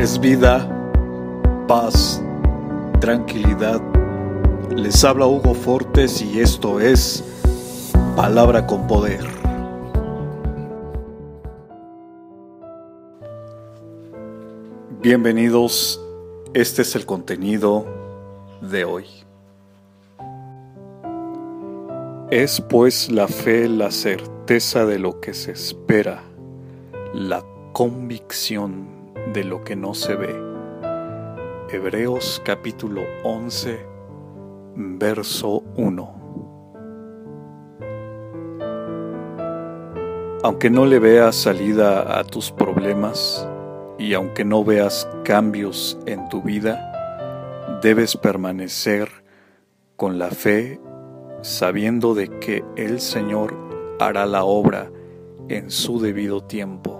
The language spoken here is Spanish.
es vida, paz, tranquilidad. Les habla Hugo Fortes y esto es Palabra con Poder. Bienvenidos, este es el contenido de hoy. Es pues la fe la certeza de lo que se espera, la convicción de lo que no se ve. Hebreos capítulo 11, verso 1. Aunque no le veas salida a tus problemas y aunque no veas cambios en tu vida, debes permanecer con la fe sabiendo de que el Señor hará la obra en su debido tiempo.